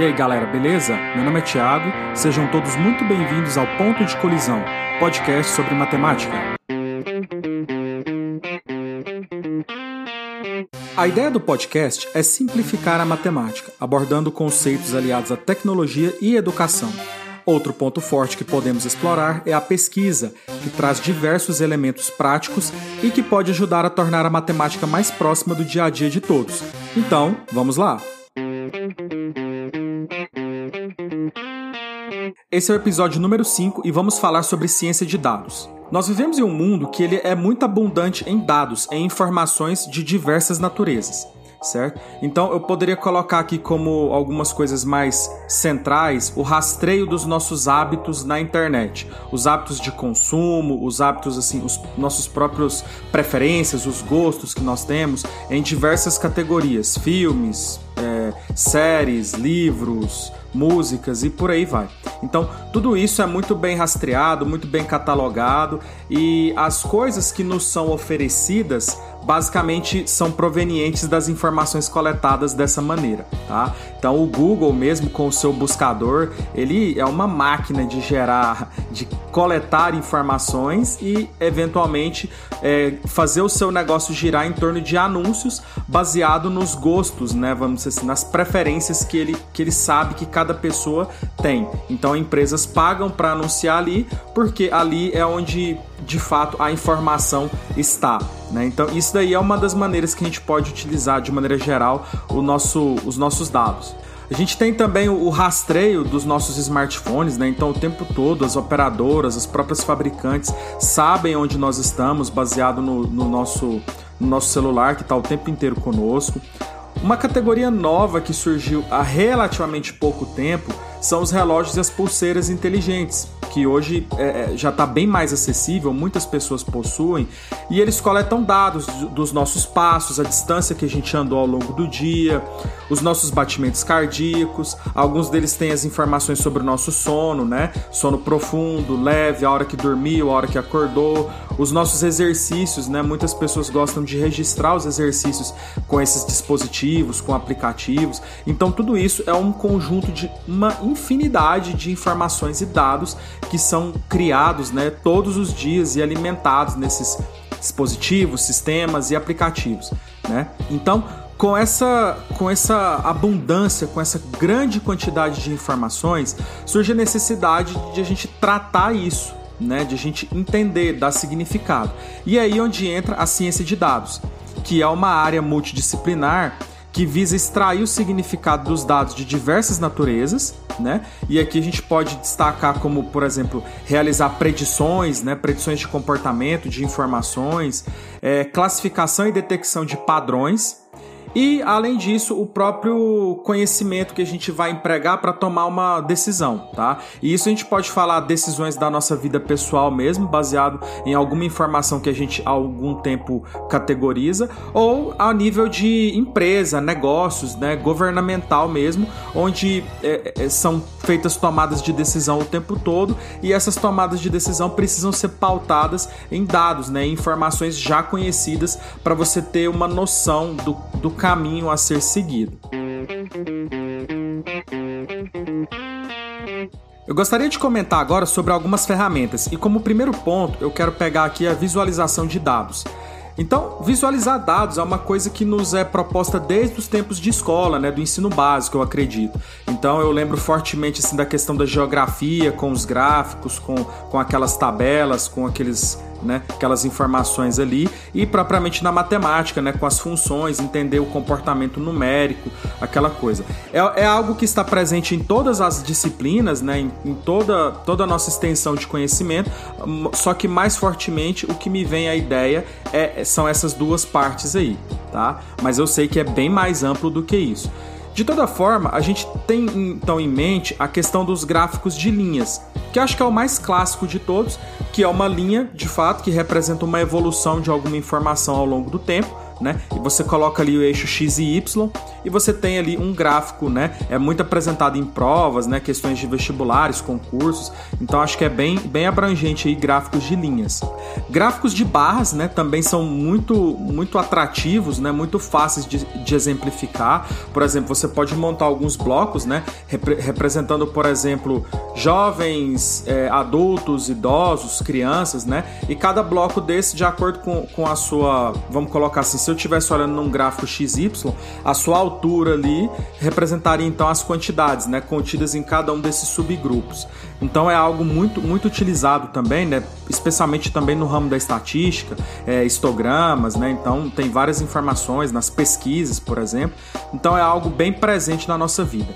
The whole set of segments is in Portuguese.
E aí galera, beleza? Meu nome é Thiago, sejam todos muito bem-vindos ao Ponto de Colisão, podcast sobre matemática. A ideia do podcast é simplificar a matemática, abordando conceitos aliados à tecnologia e educação. Outro ponto forte que podemos explorar é a pesquisa, que traz diversos elementos práticos e que pode ajudar a tornar a matemática mais próxima do dia a dia de todos. Então, vamos lá! Esse é o episódio número 5 e vamos falar sobre ciência de dados. Nós vivemos em um mundo que ele é muito abundante em dados, em informações de diversas naturezas certo? Então eu poderia colocar aqui como algumas coisas mais centrais o rastreio dos nossos hábitos na internet, os hábitos de consumo, os hábitos assim, os nossos próprios preferências, os gostos que nós temos em diversas categorias, filmes, é, séries, livros, músicas e por aí vai. Então, tudo isso é muito bem rastreado, muito bem catalogado e as coisas que nos são oferecidas basicamente são provenientes das informações coletadas dessa maneira, tá? Então o Google mesmo com o seu buscador, ele é uma máquina de gerar, de coletar informações e eventualmente é, fazer o seu negócio girar em torno de anúncios baseado nos gostos, né? Vamos dizer assim, nas preferências que ele, que ele sabe que cada pessoa tem. Então empresas pagam para anunciar ali porque ali é onde de fato a informação está. Né? Então, isso daí é uma das maneiras que a gente pode utilizar de maneira geral nosso, os nossos dados. A gente tem também o rastreio dos nossos smartphones, né? Então, o tempo todo, as operadoras, as próprias fabricantes sabem onde nós estamos, baseado no, no nosso, no nosso celular, que está o tempo inteiro conosco. Uma categoria nova que surgiu há relativamente pouco tempo são os relógios e as pulseiras inteligentes que hoje é, é já está bem mais acessível, muitas pessoas possuem, e eles coletam dados dos nossos passos, a distância que a gente andou ao longo do dia, os nossos batimentos cardíacos, alguns deles têm as informações sobre o nosso sono, né? Sono profundo, leve, a hora que dormiu, a hora que acordou, os nossos exercícios, né? Muitas pessoas gostam de registrar os exercícios com esses dispositivos, com aplicativos. Então tudo isso é um conjunto de uma infinidade de informações e dados que são criados né, todos os dias e alimentados nesses dispositivos, sistemas e aplicativos. Né? Então, com essa, com essa abundância, com essa grande quantidade de informações, surge a necessidade de a gente tratar isso, né? de a gente entender, dar significado. E é aí onde entra a ciência de dados, que é uma área multidisciplinar que visa extrair o significado dos dados de diversas naturezas, né? E aqui a gente pode destacar como, por exemplo, realizar predições, né? Predições de comportamento, de informações, é, classificação e detecção de padrões, e, além disso, o próprio conhecimento que a gente vai empregar para tomar uma decisão, tá? E isso a gente pode falar decisões da nossa vida pessoal mesmo, baseado em alguma informação que a gente há algum tempo categoriza, ou a nível de empresa, negócios, né, governamental mesmo, onde é, é, são feitas tomadas de decisão o tempo todo e essas tomadas de decisão precisam ser pautadas em dados, né, em informações já conhecidas para você ter uma noção do, do caminho a ser seguido. Eu gostaria de comentar agora sobre algumas ferramentas e, como primeiro ponto, eu quero pegar aqui a visualização de dados. Então, visualizar dados é uma coisa que nos é proposta desde os tempos de escola, né, do ensino básico, eu acredito. Então, eu lembro fortemente assim da questão da geografia, com os gráficos, com, com aquelas tabelas, com aqueles né, aquelas informações ali, e propriamente na matemática, né, com as funções, entender o comportamento numérico, aquela coisa. É, é algo que está presente em todas as disciplinas, né, em, em, toda, toda a nossa extensão de conhecimento, só que mais fortemente o que me vem à ideia é, são essas duas partes aí, tá? Mas eu sei que é bem mais amplo do que isso. De toda forma, a gente tem então em mente a questão dos gráficos de linhas, que acho que é o mais clássico de todos, que é uma linha de fato que representa uma evolução de alguma informação ao longo do tempo, né? E você coloca ali o eixo x e y e você tem ali um gráfico, né? É muito apresentado em provas, né? Questões de vestibulares, concursos. Então acho que é bem, bem abrangente aí gráficos de linhas. Gráficos de barras, né? Também são muito, muito atrativos, né? Muito fáceis de, de exemplificar. Por exemplo, você pode montar alguns blocos, né? Repre representando, por exemplo, jovens, é, adultos, idosos, crianças, né? E cada bloco desse, de acordo com, com a sua, vamos colocar assim, se eu estivesse olhando num gráfico XY, a sua altura ali representaria então as quantidades, né? Contidas em cada um desses subgrupos. Então é algo muito, muito utilizado também, né? Especialmente também no ramo da estatística, é, histogramas, né? Então tem várias informações nas pesquisas, por exemplo. Então é algo bem presente na nossa vida.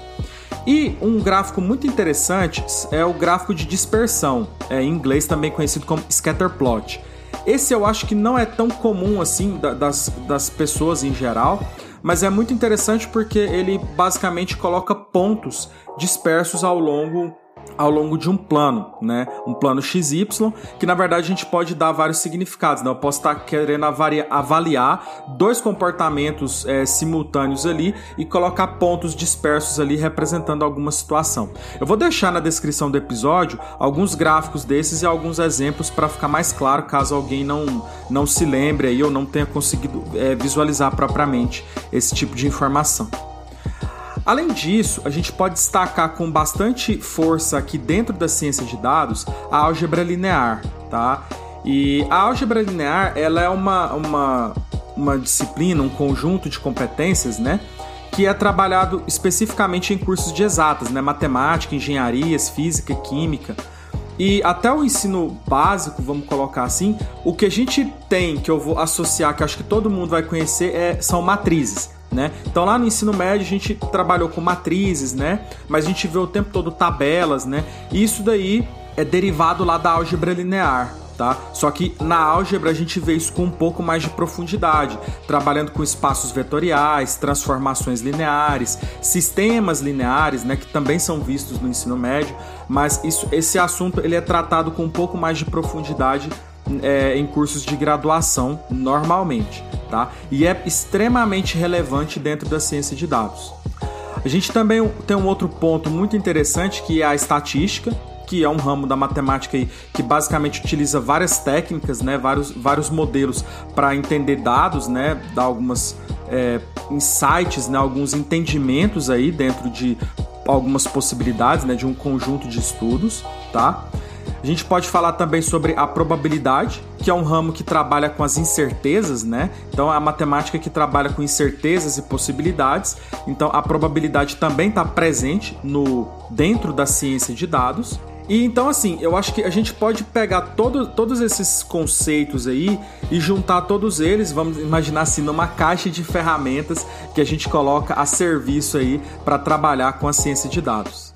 E um gráfico muito interessante é o gráfico de dispersão, é, em inglês também conhecido como scatter plot. Esse eu acho que não é tão comum assim das, das pessoas em geral, mas é muito interessante porque ele basicamente coloca pontos dispersos ao longo ao longo de um plano, né? Um plano XY, que na verdade a gente pode dar vários significados, né? Eu posso estar querendo avaliar dois comportamentos é, simultâneos ali e colocar pontos dispersos ali representando alguma situação. Eu vou deixar na descrição do episódio alguns gráficos desses e alguns exemplos para ficar mais claro caso alguém não, não se lembre aí ou não tenha conseguido é, visualizar propriamente esse tipo de informação. Além disso, a gente pode destacar com bastante força aqui dentro da ciência de dados a álgebra linear, tá? E a álgebra linear, ela é uma, uma, uma disciplina, um conjunto de competências, né? Que é trabalhado especificamente em cursos de exatas, né? Matemática, engenharias, física, química. E até o ensino básico, vamos colocar assim, o que a gente tem, que eu vou associar, que acho que todo mundo vai conhecer, é, são matrizes. Né? Então lá no ensino médio a gente trabalhou com matrizes, né? Mas a gente vê o tempo todo tabelas, né? E isso daí é derivado lá da álgebra linear, tá? Só que na álgebra a gente vê isso com um pouco mais de profundidade, trabalhando com espaços vetoriais, transformações lineares, sistemas lineares, né, que também são vistos no ensino médio, mas isso, esse assunto ele é tratado com um pouco mais de profundidade é, em cursos de graduação normalmente, tá? E é extremamente relevante dentro da ciência de dados. A gente também tem um outro ponto muito interessante que é a estatística, que é um ramo da matemática aí, que basicamente utiliza várias técnicas, né, vários, vários modelos para entender dados, né, dar algumas é, insights, né, alguns entendimentos aí dentro de algumas possibilidades, né, de um conjunto de estudos, tá? A gente pode falar também sobre a probabilidade, que é um ramo que trabalha com as incertezas, né? Então é a matemática que trabalha com incertezas e possibilidades. Então a probabilidade também está presente no dentro da ciência de dados. E então, assim, eu acho que a gente pode pegar todo, todos esses conceitos aí e juntar todos eles, vamos imaginar assim, numa caixa de ferramentas que a gente coloca a serviço aí para trabalhar com a ciência de dados.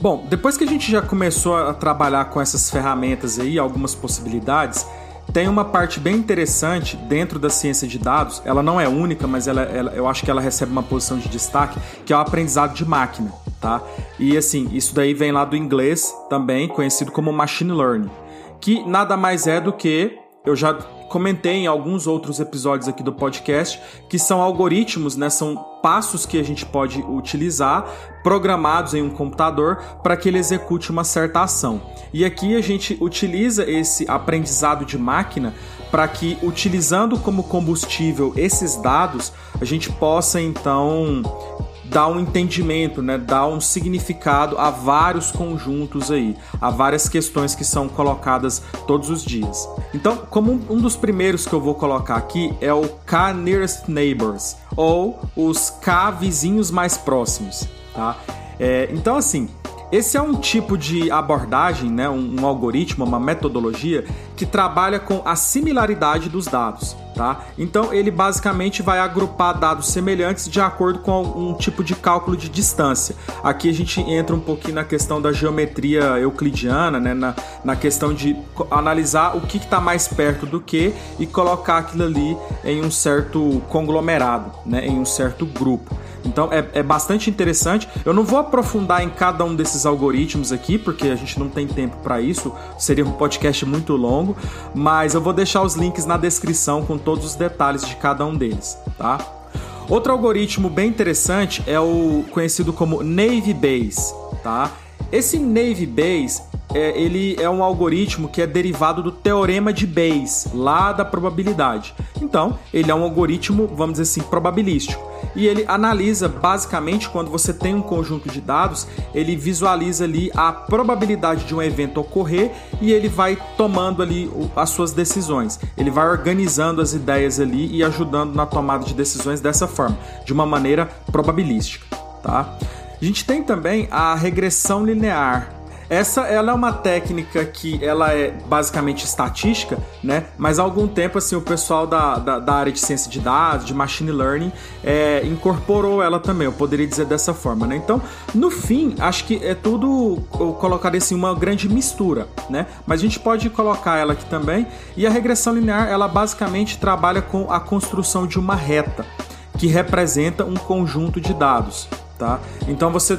Bom, depois que a gente já começou a trabalhar com essas ferramentas aí, algumas possibilidades, tem uma parte bem interessante dentro da ciência de dados. Ela não é única, mas ela, ela, eu acho que ela recebe uma posição de destaque, que é o aprendizado de máquina, tá? E assim, isso daí vem lá do inglês também, conhecido como machine learning, que nada mais é do que eu já comentei em alguns outros episódios aqui do podcast, que são algoritmos, né? São passos que a gente pode utilizar programados em um computador para que ele execute uma certa ação. E aqui a gente utiliza esse aprendizado de máquina para que, utilizando como combustível esses dados, a gente possa então dá um entendimento, né, dá um significado a vários conjuntos aí, a várias questões que são colocadas todos os dias. Então, como um dos primeiros que eu vou colocar aqui é o K Nearest Neighbors, ou os K vizinhos mais próximos, tá? É, então, assim, esse é um tipo de abordagem, né, um, um, algoritmo, uma metodologia que trabalha com a similaridade dos dados. Tá? Então ele basicamente vai agrupar dados semelhantes de acordo com um tipo de cálculo de distância. Aqui a gente entra um pouquinho na questão da geometria euclidiana, né? na, na questão de analisar o que está mais perto do que e colocar aquilo ali em um certo conglomerado, né? em um certo grupo. Então é, é bastante interessante. Eu não vou aprofundar em cada um desses algoritmos aqui, porque a gente não tem tempo para isso, seria um podcast muito longo, mas eu vou deixar os links na descrição com todos os detalhes de cada um deles, tá? Outro algoritmo bem interessante é o conhecido como Navy Bayes, tá? Esse Navy Bayes é, ele é um algoritmo que é derivado do teorema de Bayes, lá da probabilidade. Então, ele é um algoritmo, vamos dizer assim, probabilístico. E ele analisa basicamente quando você tem um conjunto de dados, ele visualiza ali a probabilidade de um evento ocorrer e ele vai tomando ali as suas decisões. Ele vai organizando as ideias ali e ajudando na tomada de decisões dessa forma, de uma maneira probabilística, tá? A gente tem também a regressão linear, essa ela é uma técnica que ela é basicamente estatística, né? Mas há algum tempo assim o pessoal da, da, da área de ciência de dados, de machine learning, é, incorporou ela também. Eu poderia dizer dessa forma, né? Então, no fim, acho que é tudo eu colocaria assim uma grande mistura, né? Mas a gente pode colocar ela aqui também. E a regressão linear, ela basicamente trabalha com a construção de uma reta que representa um conjunto de dados, tá? Então você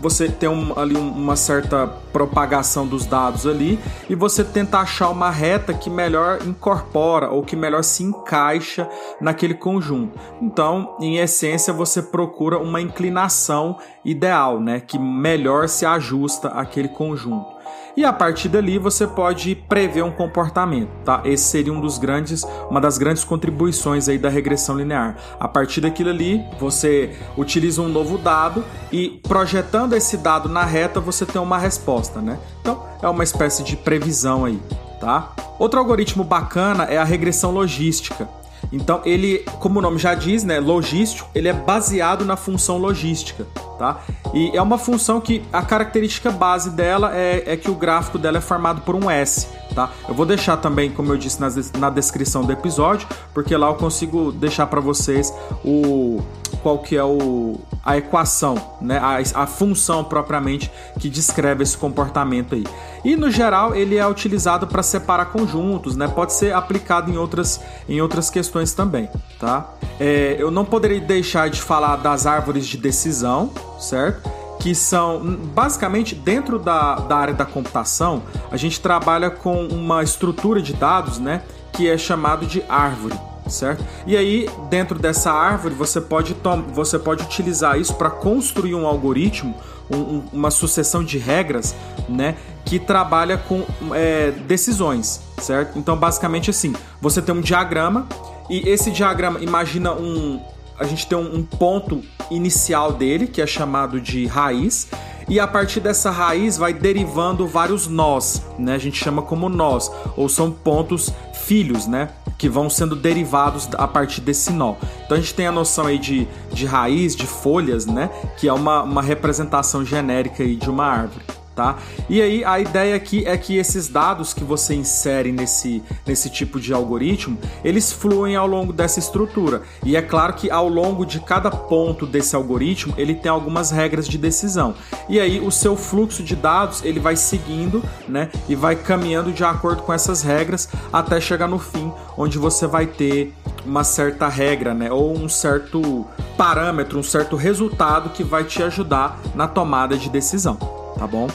você tem um, ali uma certa propagação dos dados ali e você tenta achar uma reta que melhor incorpora ou que melhor se encaixa naquele conjunto. Então, em essência, você procura uma inclinação ideal, né, que melhor se ajusta àquele conjunto e a partir dali você pode prever um comportamento, tá? Esse seria um dos grandes, uma das grandes contribuições aí da regressão linear. A partir daquilo ali, você utiliza um novo dado e projetando esse dado na reta, você tem uma resposta, né? Então, é uma espécie de previsão aí, tá? Outro algoritmo bacana é a regressão logística. Então, ele, como o nome já diz, né, logístico, ele é baseado na função logística, tá? E é uma função que a característica base dela é, é que o gráfico dela é formado por um S, tá? Eu vou deixar também, como eu disse na, na descrição do episódio, porque lá eu consigo deixar para vocês o qual que é o, a equação, né? A, a função propriamente que descreve esse comportamento aí. E no geral ele é utilizado para separar conjuntos, né? Pode ser aplicado em outras, em outras questões também, tá? É, eu não poderia deixar de falar das árvores de decisão, certo? que são basicamente dentro da, da área da computação, a gente trabalha com uma estrutura de dados, né, que é chamado de árvore certo? E aí, dentro dessa árvore, você pode, você pode utilizar isso para construir um algoritmo, um, uma sucessão de regras, né? Que trabalha com é, decisões, certo? Então, basicamente assim, você tem um diagrama e esse diagrama, imagina um... A gente tem um, um ponto inicial dele, que é chamado de raiz, e a partir dessa raiz vai derivando vários nós, né? A gente chama como nós, ou são pontos filhos, né? que vão sendo derivados a partir desse nó. Então a gente tem a noção aí de, de raiz, de folhas, né? Que é uma, uma representação genérica aí de uma árvore tá? E aí a ideia aqui é que esses dados que você insere nesse, nesse tipo de algoritmo, eles fluem ao longo dessa estrutura. E é claro que ao longo de cada ponto desse algoritmo, ele tem algumas regras de decisão. E aí o seu fluxo de dados, ele vai seguindo, né? E vai caminhando de acordo com essas regras até chegar no fim, onde você vai ter uma certa regra, né? Ou um certo parâmetro, um certo resultado que vai te ajudar na tomada de decisão, tá bom?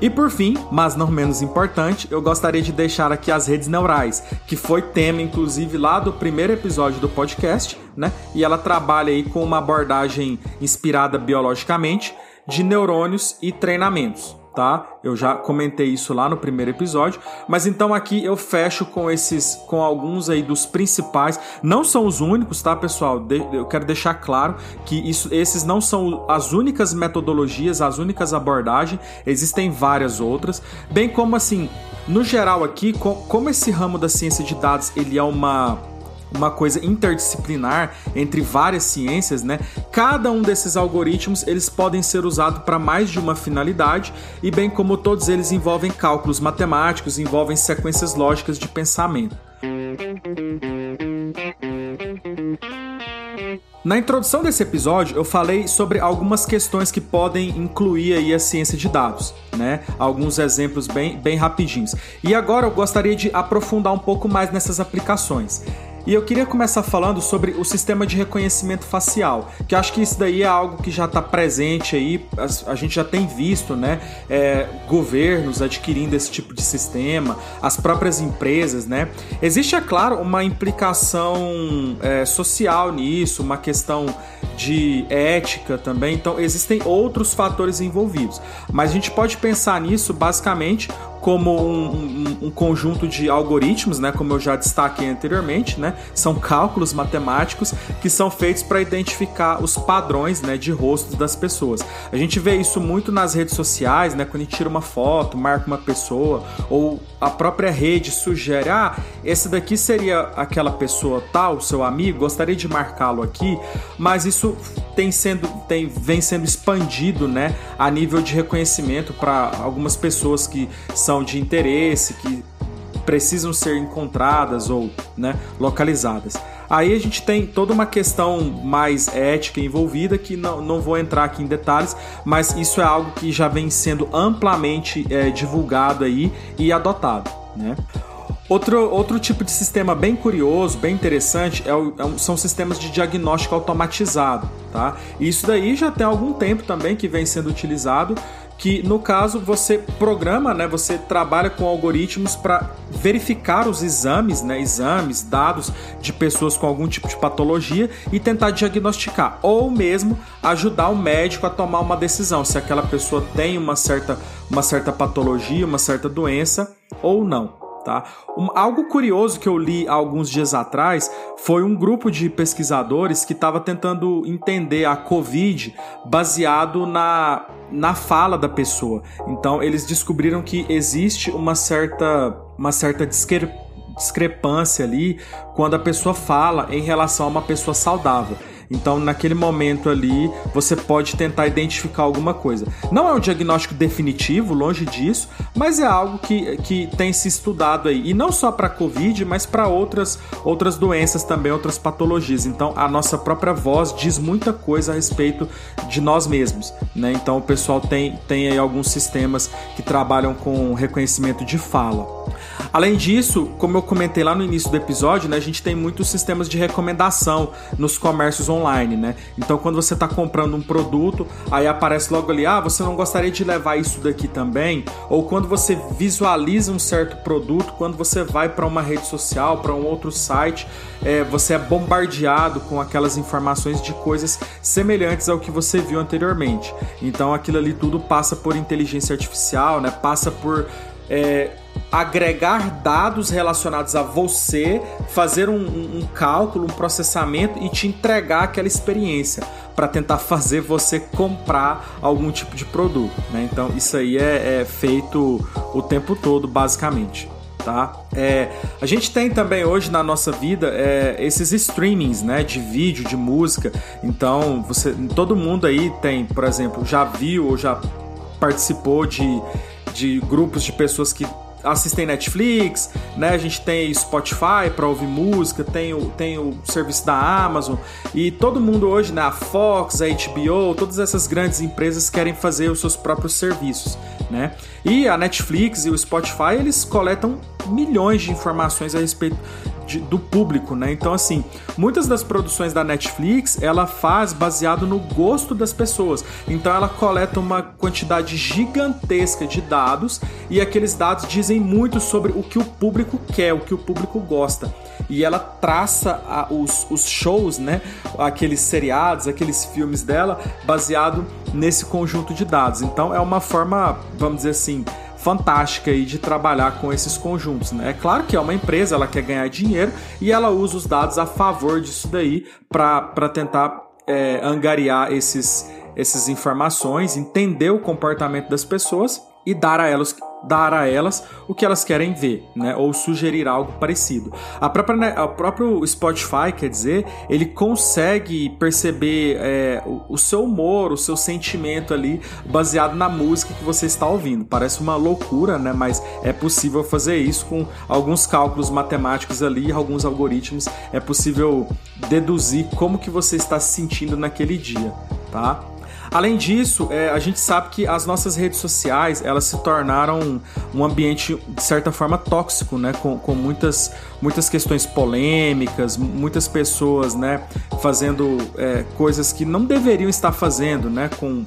E por fim, mas não menos importante, eu gostaria de deixar aqui as redes neurais, que foi tema inclusive lá do primeiro episódio do podcast, né? E ela trabalha aí com uma abordagem inspirada biologicamente de neurônios e treinamentos tá? Eu já comentei isso lá no primeiro episódio, mas então aqui eu fecho com esses, com alguns aí dos principais. Não são os únicos, tá, pessoal? De, eu quero deixar claro que isso, esses não são as únicas metodologias, as únicas abordagens. Existem várias outras, bem como assim, no geral aqui, como esse ramo da ciência de dados ele é uma uma coisa interdisciplinar entre várias ciências, né? Cada um desses algoritmos eles podem ser usados para mais de uma finalidade e bem como todos eles envolvem cálculos matemáticos, envolvem sequências lógicas de pensamento. Na introdução desse episódio, eu falei sobre algumas questões que podem incluir aí a ciência de dados, né? Alguns exemplos bem, bem rapidinhos. E agora eu gostaria de aprofundar um pouco mais nessas aplicações. E eu queria começar falando sobre o sistema de reconhecimento facial, que acho que isso daí é algo que já está presente aí, a, gente já tem visto, né? É, governos adquirindo esse tipo de sistema, as próprias empresas, né? Existe, é claro, uma implicação é, social nisso, uma questão de ética também, então existem outros fatores envolvidos. Mas a gente pode pensar nisso basicamente como um, um, um, conjunto de algoritmos, né, como eu já destaquei anteriormente, né, são cálculos matemáticos que são feitos para identificar os padrões né, de rostos das pessoas. A gente vê isso muito nas redes sociais, né, quando a gente tira uma foto, marca uma pessoa, ou a própria rede sugere, ah, esse daqui seria aquela pessoa tal, seu amigo, gostaria de marcá-lo aqui, mas isso tem sendo, tem, vem sendo expandido né, a nível de reconhecimento para algumas pessoas que são de interesse, que precisam ser encontradas ou né, localizadas. Aí a gente tem toda uma questão mais ética envolvida que não, não vou entrar aqui em detalhes, mas isso é algo que já vem sendo amplamente é, divulgado aí e adotado. Né? Outro, outro tipo de sistema bem curioso, bem interessante, é o, é, são sistemas de diagnóstico automatizado. Tá? Isso daí já tem algum tempo também que vem sendo utilizado que no caso você programa, né, você trabalha com algoritmos para verificar os exames, né, exames, dados de pessoas com algum tipo de patologia e tentar diagnosticar, ou mesmo ajudar o médico a tomar uma decisão se aquela pessoa tem uma certa, uma certa patologia, uma certa doença ou não. Tá? Um, algo curioso que eu li alguns dias atrás foi um grupo de pesquisadores que estava tentando entender a Covid baseado na, na fala da pessoa. Então eles descobriram que existe uma certa, uma certa discrepância ali quando a pessoa fala em relação a uma pessoa saudável. Então, naquele momento ali, você pode tentar identificar alguma coisa. Não é um diagnóstico definitivo, longe disso, mas é algo que, que tem se estudado aí. E não só para Covid, mas para outras, outras doenças também, outras patologias. Então, a nossa própria voz diz muita coisa a respeito de nós mesmos. Né? Então, o pessoal tem, tem aí alguns sistemas que trabalham com reconhecimento de fala. Além disso, como eu comentei lá no início do episódio, né, a gente tem muitos sistemas de recomendação nos comércios online, né? Então, quando você está comprando um produto, aí aparece logo ali, ah, você não gostaria de levar isso daqui também? Ou quando você visualiza um certo produto, quando você vai para uma rede social, para um outro site, é, você é bombardeado com aquelas informações de coisas semelhantes ao que você viu anteriormente. Então, aquilo ali tudo passa por inteligência artificial, né? Passa por é, agregar dados relacionados a você, fazer um, um, cálculo, um processamento e te entregar aquela experiência para tentar fazer você comprar algum tipo de produto. Né? Então isso aí é, é feito o tempo todo, basicamente. Tá? É, a gente tem também hoje na nossa vida é, esses streamings, né, de vídeo, de música. Então, você, todo mundo aí tem, por exemplo, já viu ou já participou de, de grupos de pessoas que assistem Netflix, né? A gente tem Spotify para ouvir música, tem o, tem o serviço da Amazon e todo mundo hoje, né? A Fox, a HBO, todas essas grandes empresas querem fazer os seus próprios serviços, né? E a Netflix e o Spotify eles coletam milhões de informações a respeito de, do público, né? Então, assim, muitas das produções da Netflix ela faz baseado no gosto das pessoas. Então, ela coleta uma quantidade gigantesca de dados e aqueles dados dizem muito sobre o que o público quer, o que o público gosta. E ela traça a, os, os shows, né? Aqueles seriados, aqueles filmes dela, baseado nesse conjunto de dados. Então, é uma forma, vamos dizer assim, fantástica aí de trabalhar com esses conjuntos. Né? É claro que é uma empresa, ela quer ganhar dinheiro e ela usa os dados a favor disso daí para tentar é, angariar esses, essas informações, entender o comportamento das pessoas e dar a elas dar a elas o que elas querem ver, né? Ou sugerir algo parecido. A própria, né, o próprio Spotify, quer dizer, ele consegue perceber é, o, o, seu humor, o seu sentimento ali, baseado na música que você está ouvindo. Parece uma loucura, né? Mas é possível fazer isso com alguns cálculos matemáticos ali, alguns algoritmos. É possível deduzir como que você está se sentindo naquele dia, tá? Além disso, é, a gente sabe que as nossas redes sociais elas se tornaram um ambiente de certa forma tóxico, né? Com, com muitas, muitas questões polêmicas, muitas pessoas, né? Fazendo é, coisas que não deveriam estar fazendo, né? Com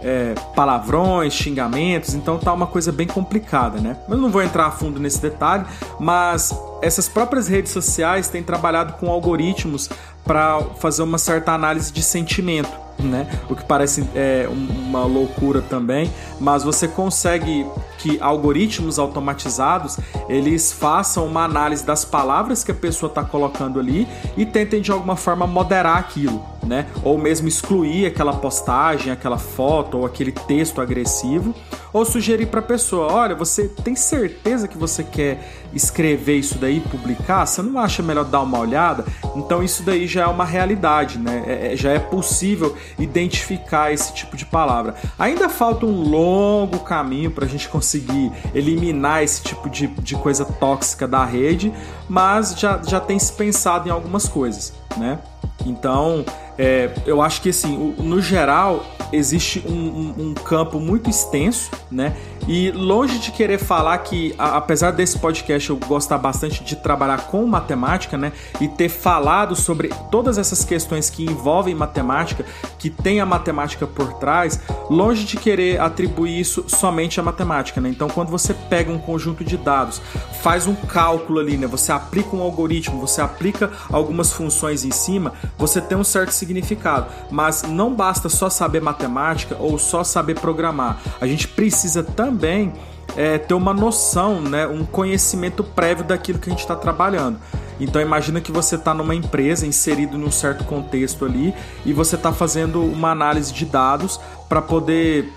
é, palavrões, xingamentos, então tá uma coisa bem complicada, né? Eu não vou entrar a fundo nesse detalhe, mas essas próprias redes sociais têm trabalhado com algoritmos para fazer uma certa análise de sentimento, né? O que parece é, uma loucura também, mas você consegue que algoritmos automatizados eles façam uma análise das palavras que a pessoa está colocando ali e tentem de alguma forma moderar aquilo né? Ou mesmo excluir aquela postagem, aquela foto ou aquele texto agressivo, ou sugerir para a pessoa: olha, você tem certeza que você quer escrever isso daí, publicar? Você não acha melhor dar uma olhada? Então isso daí já é uma realidade, né? É, é já é possível identificar esse tipo de palavra. Ainda falta um longo caminho para a gente conseguir eliminar esse tipo de, de coisa tóxica da rede, mas já, já tem se pensado em algumas coisas, né? Então, é, eu acho que assim, no geral, existe um, um, um, campo muito extenso, né? E longe de querer falar que, a, apesar desse podcast eu gostar bastante de trabalhar com matemática, né? E ter falado sobre todas essas questões que envolvem matemática, que tem a matemática por trás, longe de querer atribuir isso somente à matemática, né? Então, quando você pega um conjunto de dados, faz um cálculo ali, né? Você aplica um algoritmo, você aplica algumas funções em cima, você tem um certo significado. Mas não basta só saber matemática ou só saber programar. A gente precisa também é, ter uma noção, né, um conhecimento prévio daquilo que a gente está trabalhando. Então imagina que você está numa empresa inserido num certo contexto ali e você está fazendo uma análise de dados para poder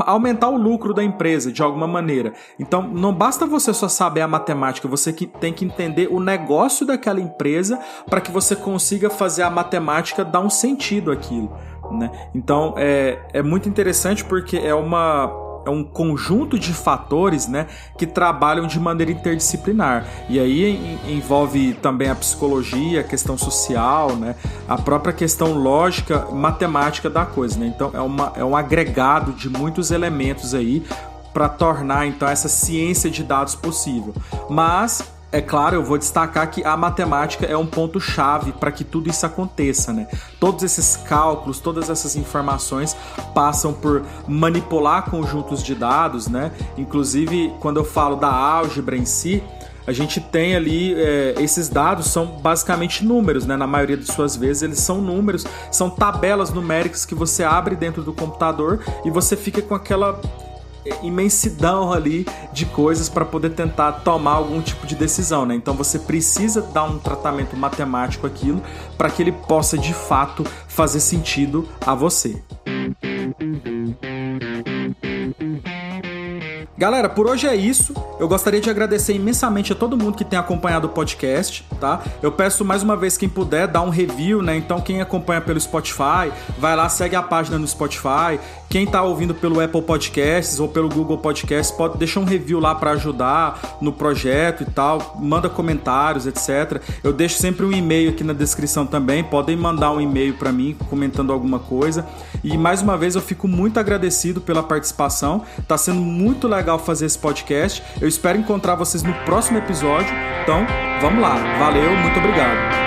aumentar o lucro da empresa de alguma maneira. Então, não basta você só saber a matemática, você que tem que entender o negócio daquela empresa para que você consiga fazer a matemática dar um sentido àquilo. Né? Então, é, é muito interessante porque é uma é um conjunto de fatores né, que trabalham de maneira interdisciplinar. E aí envolve também a psicologia, a questão social, né, a própria questão lógica, matemática da coisa. Né? Então é, uma, é um agregado de muitos elementos aí para tornar então essa ciência de dados possível. Mas é claro, eu vou destacar que a matemática é um ponto chave para que tudo isso aconteça, né? Todos esses cálculos, todas essas informações passam por manipular conjuntos de dados, né? Inclusive, quando eu falo da álgebra em si, a gente tem ali é, esses dados são basicamente números, né? Na maioria de suas vezes eles são números, são tabelas numéricas que você abre dentro do computador e você fica com aquela imensidão ali de coisas para poder tentar tomar algum tipo de decisão, né? Então você precisa dar um tratamento matemático àquilo para que ele possa de fato fazer sentido a você. Galera, por hoje é isso. Eu gostaria de agradecer imensamente a todo mundo que tem acompanhado o podcast, tá? Eu peço mais uma vez quem puder dar um review, né? Então quem acompanha pelo Spotify, vai lá, segue a página no Spotify. Quem tá ouvindo pelo Apple Podcasts ou pelo Google Podcasts, pode deixar um review lá para ajudar no projeto e tal. Manda comentários, etc. Eu deixo sempre um e-mail aqui na descrição também. Podem mandar um e-mail para mim comentando alguma coisa. E mais uma vez eu fico muito agradecido pela participação. Tá sendo muito legal fazer esse podcast. Eu espero encontrar vocês no próximo episódio. Então, vamos lá. Valeu, muito obrigado.